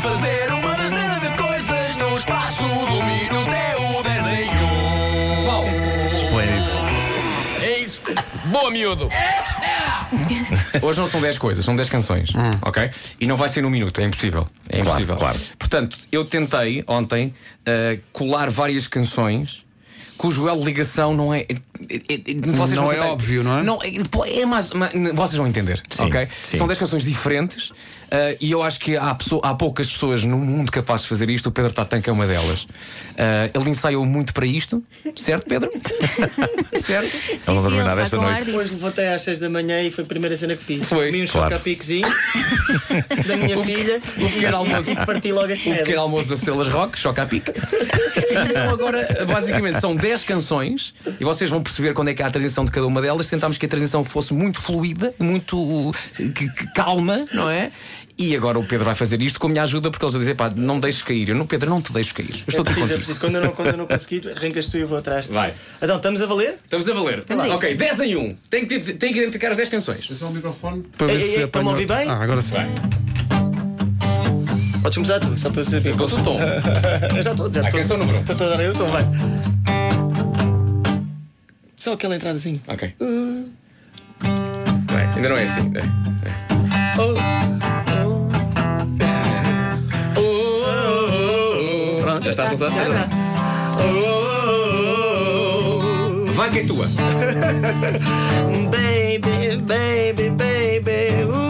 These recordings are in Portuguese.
fazer uma dezena de coisas no espaço do minuto é o 10 em 1. Bom, Esplêndido. é isso. Boa, miúdo. Hoje não são 10 coisas, são 10 canções, ok? E não vai ser num minuto, é impossível. É impossível. claro. Portanto, eu tentei ontem uh, colar várias canções cujo elo de ligação não é. é- é- vocês Não vão é tentar- óbvio, não é? Não, é, é mais. ma- vocês vão entender, Sim, ok? sim. São 10 canções diferentes uh, e eu acho que há, pessoa- há poucas pessoas no mundo capazes de fazer isto. O Pedro Tatanca é uma delas. Uh, ele ensaiou muito para isto, certo, Pedro? certo? Ele não nada está esta noite. Hoje levantei às 6 da manhã e foi a primeira cena que fiz. Foi, Comi um claro. chocapiquezinho da minha filha o pequeno almoço. e parti logo as O pequeno almoço das Estrelas Rock, choca a pique. Então agora, basicamente, são 10 canções e vocês vão perceber quando é que há a transição de cada uma delas. Tentámos que a transição fosse muito fluida, muito que- que calma, não é? E agora o Pedro vai fazer isto com a minha ajuda porque eles vão dizer, pá, não deixes cair. Eu não, Pedro, não te deixo cair. Eu É estou aqui preciso, é contigo. preciso. Quando eu não, quando eu não conseguir, arrancas tu e eu vou atrás de ti. Vai. Então, estamos a valer? Estamos a valer. A isso. ok, 10 em 1. Tem que, tem que identificar as 10 canções. Só o microfone para ver Ei, ei, se ei, estão-me a ouvir bem? Ah, agora sim. Vai. Podes começar tu, só para saber. Conta o tom. Eu já estou, já A estou. canção número um. Estou a dar eu, então vai. Só aquela entrada assim. Ok. Vai, ainda não é assim. É. Pronto, já estás lançado? Já, já. Vai que é tua. Baby, baby, baby, ooh,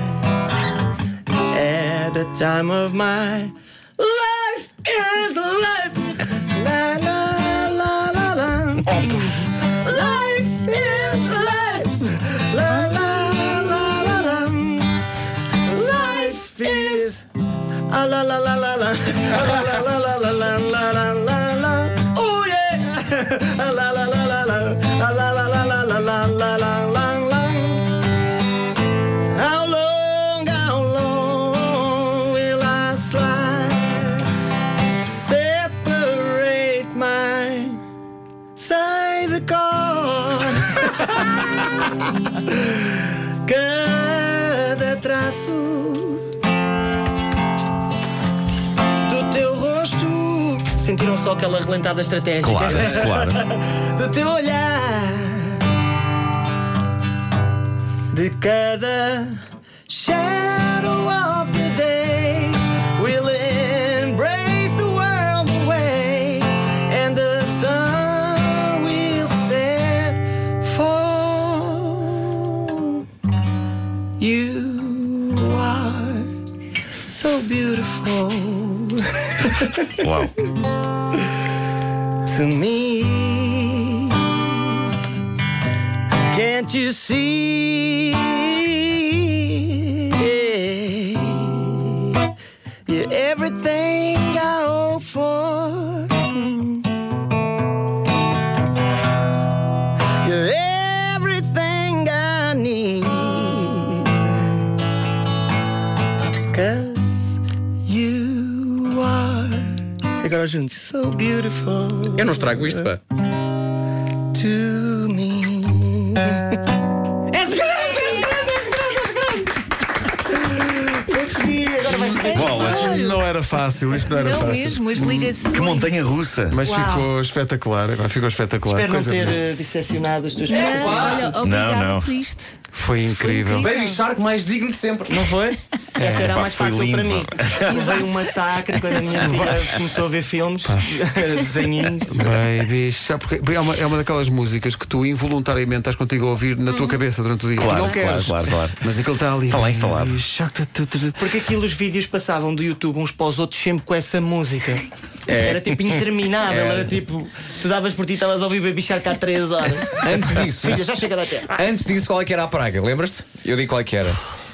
the time of my life is life. La la la la la. Life is life. La la la la la. Life is. Ah la la la la la la la Cada traço do teu rosto. Sentiram só aquela relentada estratégica? Claro, claro. do teu olhar de cada shadow Uau. to me. Can't you see? Eu não estrago isto, pá. to me. És grande, és grande, és grande, és grande. Consegui, agora vai correr. Bolas. Não era fácil, isto não era Não fácil. mesmo, as ligações. Que montanha russa. Mas Uau. ficou espetacular. Agora ficou espetacular. Espero não Coisa ter boa. eh, dissecionado as tuas Não, perguntas. olha, obrigada não. por isto. Foi incrível. incrível. Baby Shark mais digno de sempre. Não foi? Essa era a pá, mais foi fácil para lindo, mim. Levei um massacre quando a minha filha começou a ver filmes, desenhinhos. Baby, sabe porque é uma, é uma daquelas músicas que tu involuntariamente estás contigo a ouvir na tua cabeça durante o dia. Claro, não queres. claro, claro, claro. Mas aquilo está ali. Está lá instalado. Shark. Porque aquilo os vídeos passavam do YouTube uns para os outros sempre com essa música. Era tipo interminável, Era. era tipo, tu davas por ti e estavas a ouvir Baby Shark há 3 horas. Antes disso, Filha, já chega da terra. antes disso, qual é que era a praga? Lembras-te? Eu digo qual é que era.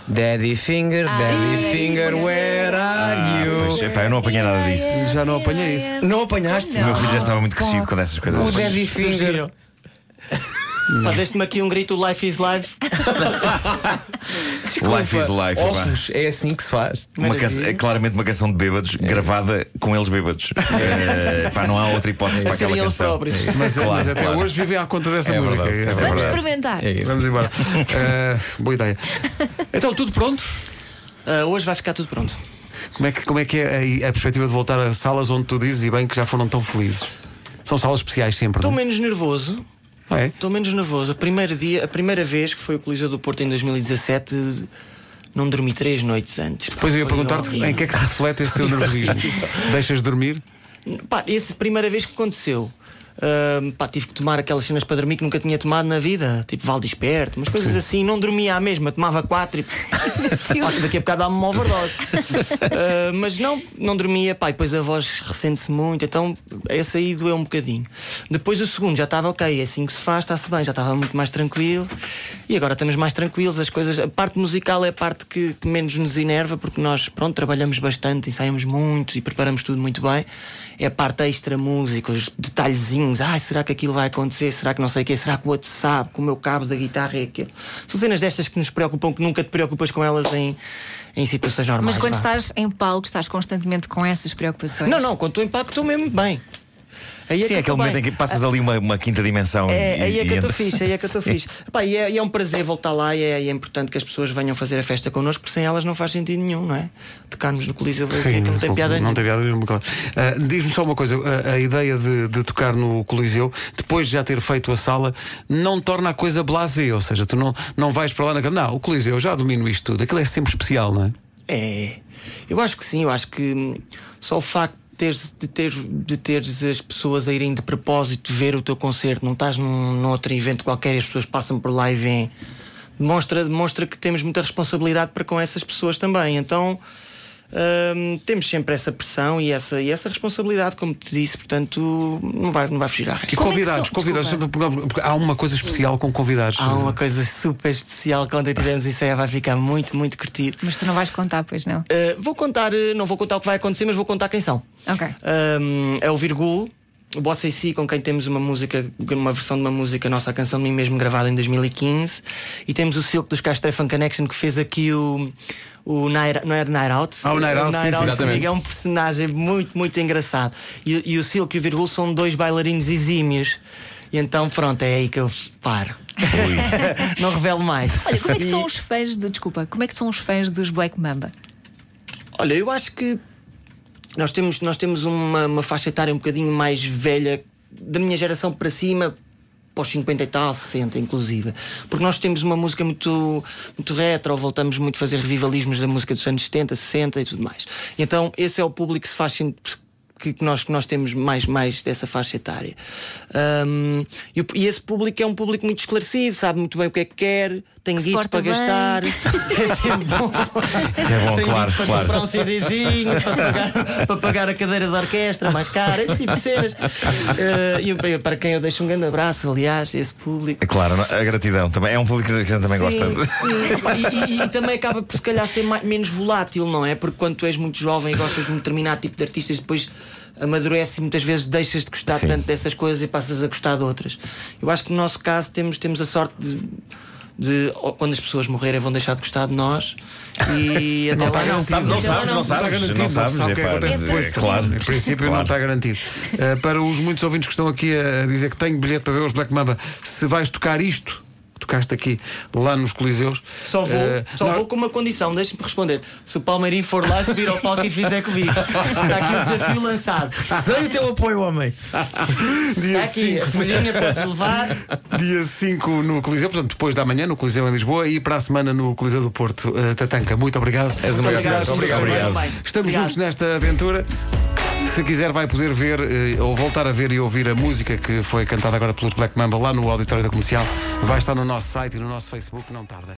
Daddy Finger, Daddy Finger, where are Ah, pois, you? epá, eu não apanhei nada disso. Já não apanhei isso. Não apanhaste? O meu filho já estava muito crescido quando essas coisas. O Daddy Finger. Pá, Deste-me aqui um grito, Life is Life. Life is life. Óculos, é assim que se faz. Uma canção- é claramente uma canção de bêbados gravada com eles bêbados. Eh, pá, não há outra hipótese para aquela canção. próprios. Mas, Claro, mas até claro. hoje vivem à conta dessa É música. verdade, é É. Vamos verdade. experimentar. É isso. Vamos embora. Eh, boa ideia. Então, tudo pronto? Ah, hoje vai ficar tudo pronto. Como é que, como é, que é a, a perspectiva de voltar a salas onde tu dizes e bem que já foram tão felizes? São salas especiais sempre. Estou é? menos nervoso. É? Estou menos nervoso. A primeira, dia, a primeira vez que foi o Coliseu do Porto em 2017, não dormi três noites antes. Depois eu ia perguntar-te em que é que se reflete esse teu nervosismo. Deixas de dormir? Pá, essa primeira vez que aconteceu. Pá, tive que tomar aquelas cenas para dormir que nunca tinha tomado na vida, tipo Val Desperto, umas coisas assim. Não dormia à mesma, tomava quatro e pá, daqui a bocado dá-me uma overdose. Ah, mas não, não dormia, pá, e depois a voz ressente-se muito, então esse aí doeu um bocadinho. Depois o segundo já estava ok, é assim que se faz, está-se bem, já estava muito mais tranquilo. E agora estamos mais tranquilos, as coisas. A parte musical é a parte que, que menos nos enerva, porque nós, pronto, trabalhamos bastante, ensaiamos muito e preparamos tudo muito bem. É a parte extra música, os detalhezinhos. Ai, será que aquilo vai acontecer? Será que não sei o quê? Será que o outro sabe que o meu cabo da guitarra é aquele? São cenas destas que nos preocupam, que nunca te preocupas com elas em, em situações normais. Mas quando vá. estás em palco, estás constantemente com essas preocupações. Não, não, quando estou em palco estou mesmo bem. Aí Sim, que é aquele momento bem. em que passas ali uma, uma quinta dimensão. É, e, aí é que eu estou fixe, aí é que eu estou fixe. Epá, e, é, e é um prazer voltar lá e é, e é importante que as pessoas venham fazer a festa connosco, porque sem elas não faz sentido nenhum, não é? Tocarmos no Coliseu Brasil, que não tem piada não nenhuma. tem piada nenhuma. claro. Ah, Diz-me só uma coisa: a, a ideia de, de tocar no Coliseu, depois de já ter feito a sala, não torna a coisa blasé. Ou seja, tu não, não vais para lá na Não, o Coliseu, eu já domino isto tudo. Aquilo é sempre especial, não é? É, eu acho que sim, eu acho que hum, só o facto teres, de, teres, de teres as pessoas a irem de propósito ver o teu concerto, não estás num, num outro evento qualquer e as pessoas passam por lá e vêm, demonstra, demonstra que temos muita responsabilidade para com essas pessoas também. Então. Temos sempre essa pressão e essa, e essa responsabilidade, como te disse, portanto, não vai, não vai fugir à regra. E Como é convidados, são- convidados, porque há uma coisa especial com convidados. Há uma coisa super especial que ontem tivemos isso aí vai ficar muito, muito curtido. Mas tu não vais contar, pois não? Uh, vou contar, uh, não vou contar o que vai acontecer, mas vou contar quem são. Ok. Um, é o Virgul, o Bossa AC, com quem temos uma música, uma versão de uma música nossa, a canção de mim mesmo, gravada em 2015. E temos o Silk dos Castro Fan Connection, que fez aqui o. O Night, não era Night Out? Ah, o Night Out, sim, sim, Out exatamente. comigo é um personagem muito, muito engraçado. E, e o Silk e o Virgul são dois bailarinos exímios. E então, pronto, é aí que eu paro. não revelo mais. Olha, como é que são os fãs de. Desculpa, como é que são os fãs dos Black Mamba? Olha, eu acho que nós temos, nós temos uma, uma faixa etária um bocadinho mais velha, da minha geração para cima, os 50 e tal, 60 inclusive. Porque nós temos uma música muito, muito retro, voltamos muito a fazer revivalismos da música dos anos 70, 60 e tudo mais. Então esse é o público que se faz que que nós, que nós temos mais, mais dessa faixa etária. Ahm, e, e esse público é um público muito esclarecido, sabe muito bem o que é que quer, tem Que guito para gastar, bem. é sempre bom. Isso é bom, Tem claro, para claro. comprar um CDzinho, para pagar, para pagar a cadeira da orquestra mais cara, esse tipo de cenas. Eh, e para quem eu deixo um grande abraço, aliás, esse público. É claro, a gratidão também é um público que a gente também sim, gosta. sim. E, e- e também acaba por se calhar ser mais- menos volátil, não é? Porque quando tu és muito jovem e gostas de um determinado tipo de artistas, depois amadurece e muitas vezes deixas de gostar Sim. tanto dessas coisas e passas a gostar de outras. Eu acho que no nosso caso temos, temos a sorte de. de, quando as pessoas morrerem vão deixar de gostar de nós e até lá não, Sabe- não sabes, não sabes, garantido, não sabes, sabe o que é acontece é depois. claro. Em princípio não Claro. está garantido. Uh, para os muitos ouvintes que estão aqui a dizer que tenho bilhete para ver os Black Mamba, se vais tocar isto, tocaste aqui lá nos Coliseus. Só vou, uh, só não- vou com uma condição, deixa-me responder. Se o Palmeirinho for lá, subir ao palco e fizer comigo. Está aqui o desafio lançado. Sei o teu apoio, homem. dia Está aqui, a folhinha podes levar. Dia 5 no Coliseu, portanto, depois da manhã no Coliseu em Lisboa e para a semana no Coliseu do Porto. Uh, Tatanca, muito obrigado. És uma Obrigado, obrigado, obrigado. Estamos obrigado. juntos nesta aventura. Se quiser, vai poder ver eh, ou voltar a ver e ouvir a música que foi cantada agora pelos Black Mamba lá no auditório da comercial. Vai estar no nosso site e no nosso Facebook, não tarda.